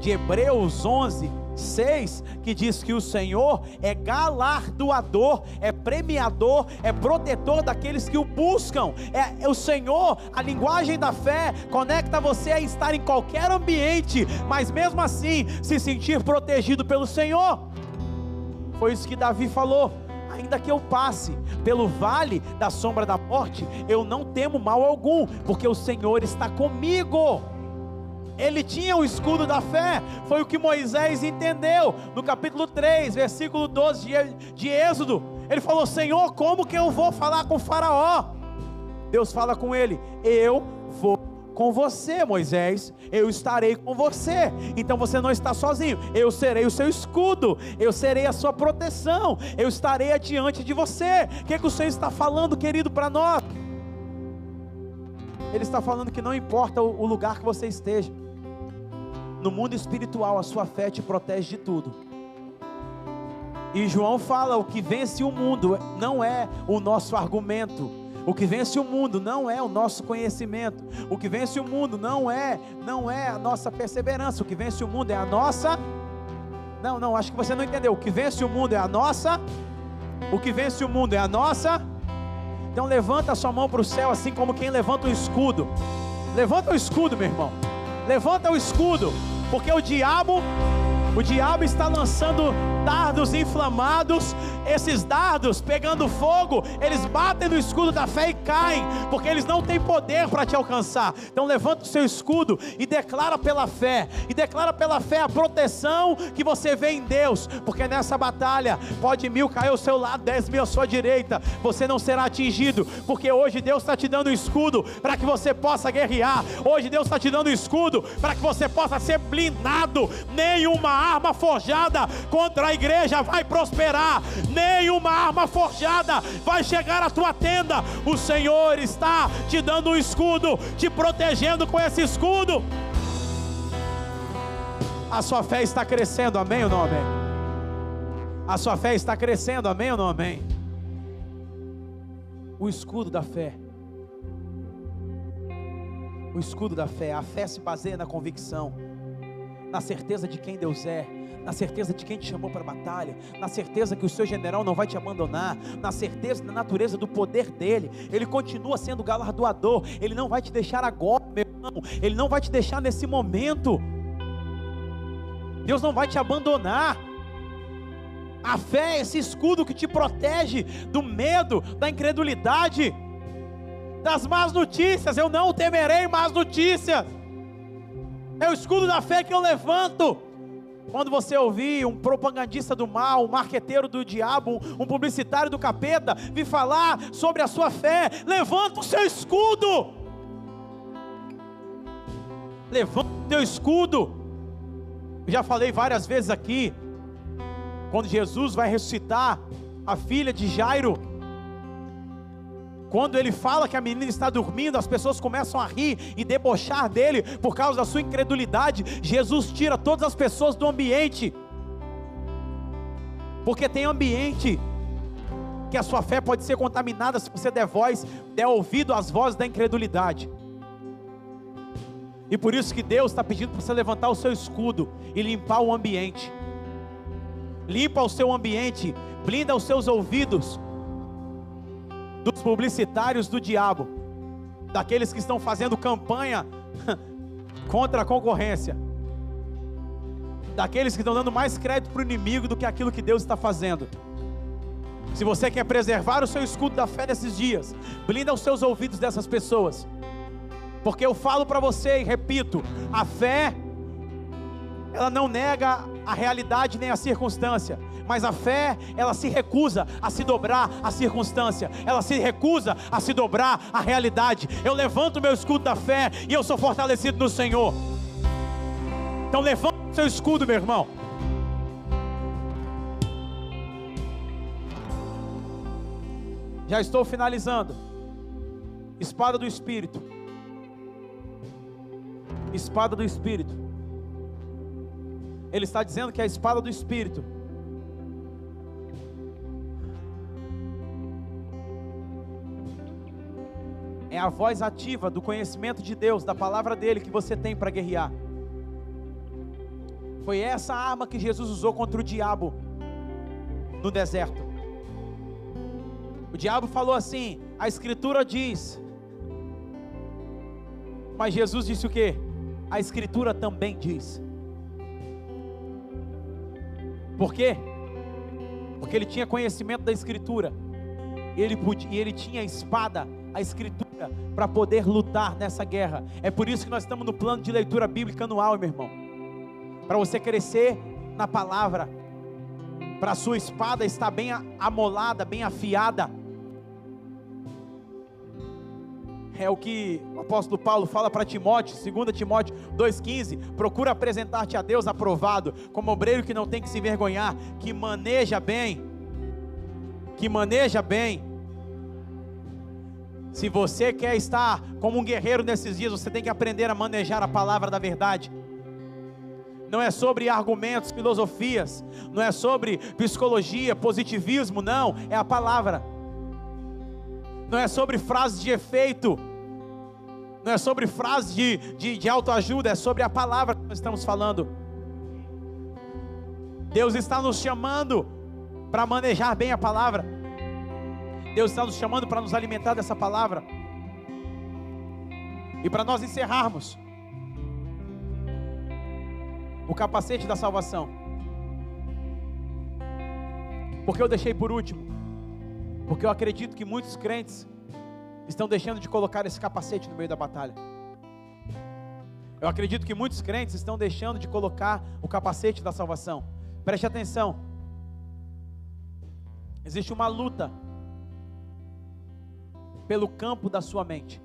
de Hebreus 11, 6, que diz que o Senhor é galardoador, é premiador, é protetor daqueles que o buscam. É, é, o Senhor, a linguagem da fé conecta você a estar em qualquer ambiente, mas mesmo assim se sentir protegido pelo Senhor. Foi isso que Davi falou ainda que eu passe pelo vale da sombra da morte, eu não temo mal algum, porque o Senhor está comigo. Ele tinha o escudo da fé, foi o que Moisés entendeu no capítulo 3, versículo 12 de, de Êxodo. Ele falou: Senhor, como que eu vou falar com Faraó? Deus fala com ele: Eu com você, Moisés, eu estarei com você. Então você não está sozinho, eu serei o seu escudo, eu serei a sua proteção, eu estarei adiante de você. O que, é que o Senhor está falando, querido, para nós? Ele está falando que não importa o lugar que você esteja, no mundo espiritual a sua fé te protege de tudo. E João fala: o que vence o mundo não é o nosso argumento, o que vence o mundo não é o nosso conhecimento. O que vence o mundo não é, não é a nossa perseverança. O que vence o mundo é a nossa Não, não, acho que você não entendeu. O que vence o mundo é a nossa O que vence o mundo é a nossa Então levanta a sua mão para o céu assim como quem levanta o escudo. Levanta o escudo, meu irmão. Levanta o escudo, porque o diabo o diabo está lançando dardos inflamados, esses dardos pegando fogo, eles batem no escudo da fé e caem, porque eles não têm poder para te alcançar. Então levanta o seu escudo e declara pela fé, e declara pela fé a proteção que você vê em Deus, porque nessa batalha pode mil cair ao seu lado, dez mil à sua direita, você não será atingido, porque hoje Deus está te dando o escudo para que você possa guerrear. Hoje Deus está te dando o escudo para que você possa ser blindado. Nenhuma arma forjada contra a igreja vai prosperar, nenhuma arma forjada vai chegar à tua tenda. O Senhor está te dando um escudo, te protegendo com esse escudo. A sua fé está crescendo, amém ou não amém? A sua fé está crescendo, amém ou não amém? O escudo da fé. O escudo da fé, a fé se baseia na convicção na certeza de quem Deus é, na certeza de quem te chamou para a batalha, na certeza que o seu general não vai te abandonar, na certeza da natureza do poder dele, ele continua sendo galardoador, ele não vai te deixar agora, meu irmão, ele não vai te deixar nesse momento, Deus não vai te abandonar. A fé é esse escudo que te protege do medo, da incredulidade, das más notícias. Eu não temerei más notícias. É o escudo da fé que eu levanto. Quando você ouvir um propagandista do mal, um marqueteiro do diabo, um publicitário do capeta, vir falar sobre a sua fé, levanta o seu escudo. Levanta o teu escudo. Eu já falei várias vezes aqui, quando Jesus vai ressuscitar a filha de Jairo, quando ele fala que a menina está dormindo, as pessoas começam a rir e debochar dele por causa da sua incredulidade. Jesus tira todas as pessoas do ambiente, porque tem ambiente que a sua fé pode ser contaminada se você der voz, der ouvido às vozes da incredulidade. E por isso que Deus está pedindo para você levantar o seu escudo e limpar o ambiente. Limpa o seu ambiente, blinda os seus ouvidos dos publicitários do diabo, daqueles que estão fazendo campanha [laughs] contra a concorrência, daqueles que estão dando mais crédito para o inimigo do que aquilo que Deus está fazendo. Se você quer preservar o seu escudo da fé nesses dias, blinda os seus ouvidos dessas pessoas, porque eu falo para você e repito: a fé, ela não nega a realidade nem a circunstância, mas a fé, ela se recusa a se dobrar à circunstância, ela se recusa a se dobrar à realidade. Eu levanto meu escudo da fé e eu sou fortalecido no Senhor. Então levanta o seu escudo, meu irmão. Já estou finalizando. Espada do Espírito. Espada do Espírito. Ele está dizendo que a espada do Espírito é a voz ativa do conhecimento de Deus, da palavra dele que você tem para guerrear. Foi essa arma que Jesus usou contra o diabo no deserto. O diabo falou assim: a Escritura diz. Mas Jesus disse o que? A Escritura também diz. Por quê? Porque ele tinha conhecimento da Escritura. Ele podia, e ele tinha a espada, a Escritura, para poder lutar nessa guerra. É por isso que nós estamos no plano de leitura bíblica anual, meu irmão. Para você crescer na palavra, para a sua espada estar bem amolada, bem afiada é o que o apóstolo Paulo fala para Timóteo, 2 Timóteo 2,15: procura apresentar-te a Deus aprovado, como obreiro que não tem que se envergonhar, que maneja bem, que maneja bem. Se você quer estar como um guerreiro nesses dias, você tem que aprender a manejar a palavra da verdade. Não é sobre argumentos, filosofias, não é sobre psicologia, positivismo, não, é a palavra. Não é sobre frases de efeito, não é sobre frases de, de, de autoajuda, é sobre a palavra que nós estamos falando. Deus está nos chamando para manejar bem a palavra. Deus está nos chamando para nos alimentar dessa palavra. E para nós encerrarmos, o capacete da salvação. Porque eu deixei por último? Porque eu acredito que muitos crentes estão deixando de colocar esse capacete no meio da batalha. Eu acredito que muitos crentes estão deixando de colocar o capacete da salvação. Preste atenção. Existe uma luta pelo campo da sua mente.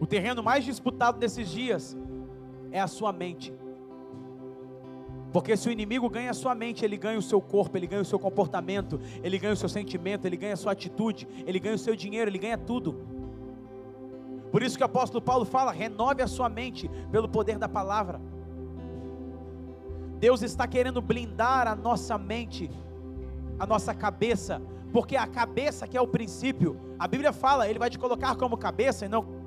O terreno mais disputado nesses dias é a sua mente. Porque se o inimigo ganha a sua mente, ele ganha o seu corpo, ele ganha o seu comportamento, ele ganha o seu sentimento, ele ganha a sua atitude, ele ganha o seu dinheiro, ele ganha tudo. Por isso que o apóstolo Paulo fala: renove a sua mente pelo poder da palavra. Deus está querendo blindar a nossa mente, a nossa cabeça, porque a cabeça que é o princípio, a Bíblia fala, ele vai te colocar como cabeça e não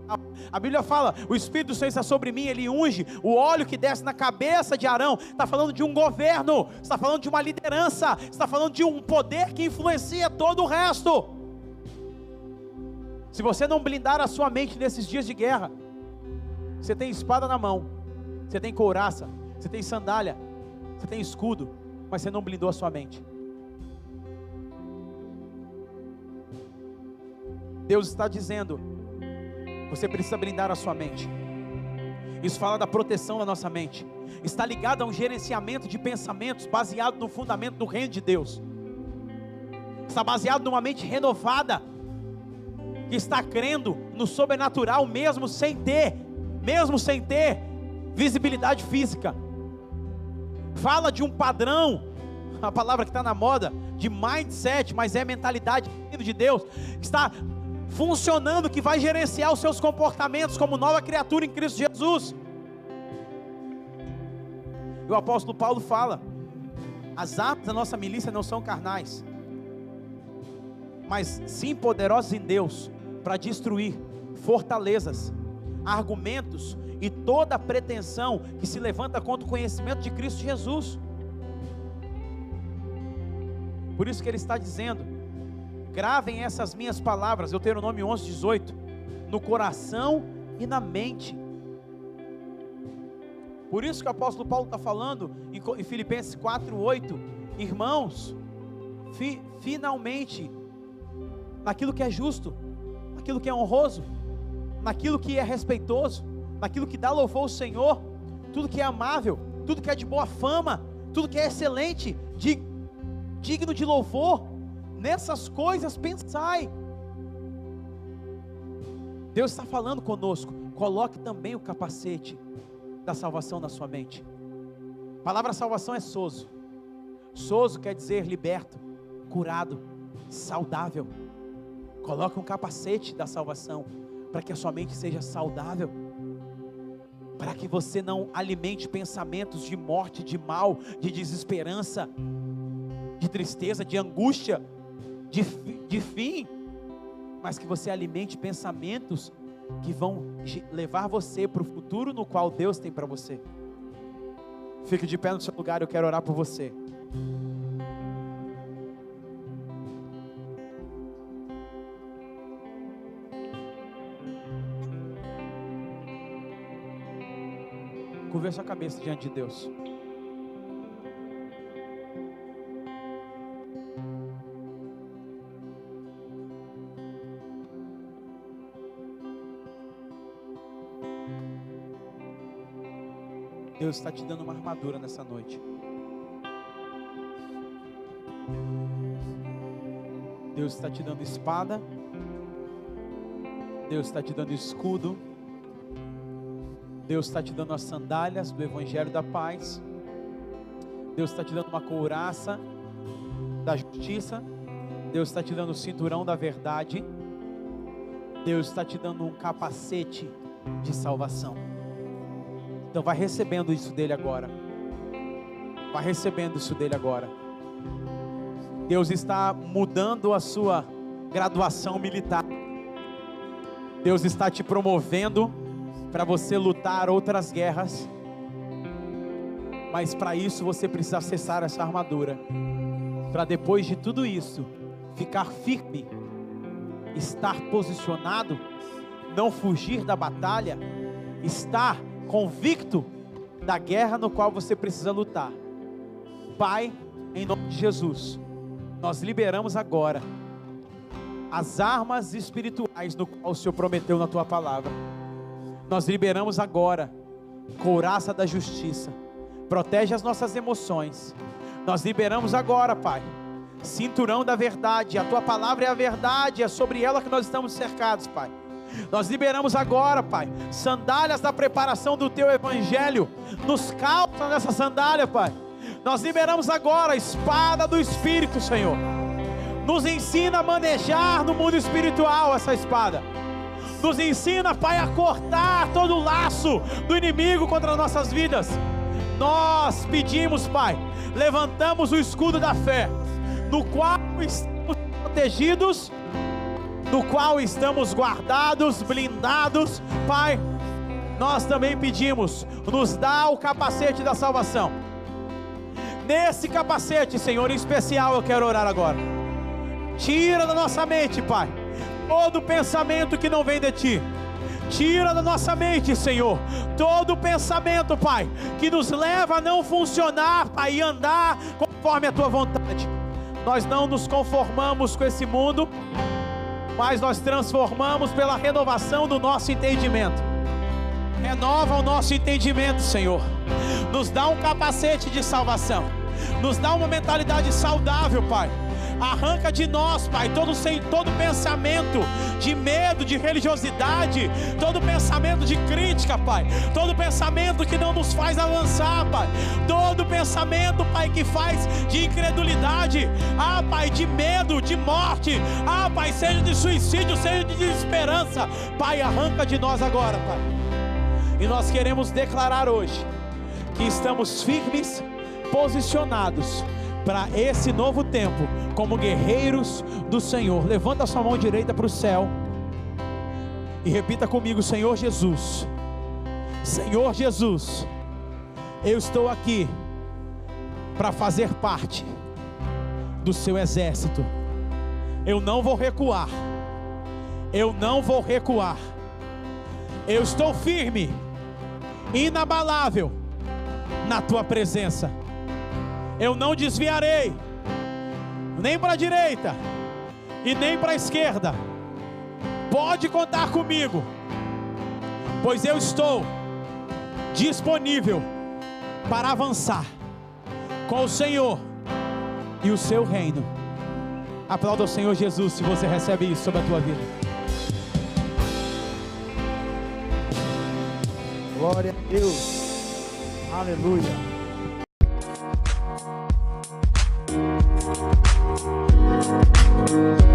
A Bíblia fala: o Espírito Senhor está sobre mim, ele unge o óleo que desce na cabeça de Arão. Está falando de um governo, está falando de uma liderança, está falando de um poder que influencia todo o resto. Se você não blindar a sua mente nesses dias de guerra, você tem espada na mão, você tem couraça, você tem sandália, você tem escudo, mas você não blindou a sua mente. Deus está dizendo: você precisa blindar a sua mente. Isso fala da proteção da nossa mente. Está ligado a um gerenciamento de pensamentos baseado no fundamento do reino de Deus. Está baseado numa mente renovada que está crendo no sobrenatural mesmo sem ter, mesmo sem ter visibilidade física. Fala de um padrão, a palavra que está na moda, de mindset, mas é mentalidade de Deus. Está funcionando que vai gerenciar os seus comportamentos como nova criatura em Cristo Jesus. E o apóstolo Paulo fala: as armas da nossa milícia não são carnais, mas sim poderosas em Deus para destruir fortalezas, argumentos e toda pretensão que se levanta contra o conhecimento de Cristo Jesus. Por isso que ele está dizendo: Gravem essas minhas palavras, Deuteronômio 11, 18, no coração e na mente. Por isso que o apóstolo Paulo está falando em Filipenses 4, 8, irmãos, fi, finalmente, naquilo que é justo, naquilo que é honroso, naquilo que é respeitoso, naquilo que dá louvor ao Senhor, tudo que é amável, tudo que é de boa fama, tudo que é excelente, de, digno de louvor, nessas coisas pensai. Deus está falando conosco. Coloque também o capacete da salvação na sua mente. A palavra salvação é sozo. Sozo quer dizer liberto, curado, saudável. Coloque um capacete da salvação para que a sua mente seja saudável. Para que você não alimente pensamentos de morte, de mal, de desesperança, de tristeza, de angústia de, de fim, mas que você alimente pensamentos que vão levar você para o futuro no qual Deus tem para você. Fique de pé no seu lugar, eu quero orar por você. Curva sua cabeça diante de Deus. Deus está te dando uma armadura nessa noite. Deus está te dando espada. Deus está te dando escudo. Deus está te dando as sandálias do Evangelho da Paz. Deus está te dando uma couraça da justiça. Deus está te dando o cinturão da verdade. Deus está te dando um capacete de salvação. Então vai recebendo isso dele agora. Vai recebendo isso dele agora. Deus está mudando a sua graduação militar. Deus está te promovendo para você lutar outras guerras. Mas para isso você precisa acessar essa armadura. Para depois de tudo isso, ficar firme, estar posicionado, não fugir da batalha, estar convicto da guerra no qual você precisa lutar. Pai, em nome de Jesus, nós liberamos agora as armas espirituais no qual o Senhor prometeu na tua palavra. Nós liberamos agora couraça da justiça. Protege as nossas emoções. Nós liberamos agora, Pai, cinturão da verdade. A tua palavra é a verdade, é sobre ela que nós estamos cercados, Pai. Nós liberamos agora, Pai, sandálias da preparação do Teu Evangelho. Nos calça nessa sandália, Pai. Nós liberamos agora a espada do Espírito, Senhor. Nos ensina a manejar no mundo espiritual essa espada. Nos ensina, Pai, a cortar todo o laço do inimigo contra as nossas vidas. Nós pedimos, Pai, levantamos o escudo da fé, no qual estamos protegidos no qual estamos guardados, blindados, Pai. Nós também pedimos, nos dá o capacete da salvação. Nesse capacete, Senhor, em especial, eu quero orar agora. Tira da nossa mente, Pai, todo pensamento que não vem de Ti. Tira da nossa mente, Senhor, todo pensamento, Pai, que nos leva a não funcionar, Pai, e andar conforme a Tua vontade. Nós não nos conformamos com esse mundo, mas nós transformamos pela renovação do nosso entendimento. Renova o nosso entendimento, Senhor. Nos dá um capacete de salvação. Nos dá uma mentalidade saudável, Pai Arranca de nós, Pai, todo, todo pensamento de medo, de religiosidade, todo pensamento de crítica, Pai, todo pensamento que não nos faz avançar, Pai, todo pensamento, Pai, que faz de incredulidade, ah, Pai, de medo, de morte, ah, Pai, seja de suicídio, seja de desesperança, Pai, arranca de nós agora, Pai. E nós queremos declarar hoje que estamos firmes, posicionados para esse novo tempo, como guerreiros do Senhor. Levanta a sua mão direita para o céu e repita comigo: Senhor Jesus, Senhor Jesus, eu estou aqui para fazer parte do seu exército. Eu não vou recuar. Eu não vou recuar. Eu estou firme, inabalável na tua presença eu não desviarei, nem para a direita e nem para a esquerda. Pode contar comigo, pois eu estou disponível para avançar com o Senhor e o seu reino. Aplauda o Senhor Jesus se você recebe isso sobre a tua vida. Glória a Deus. Aleluia. Thank you.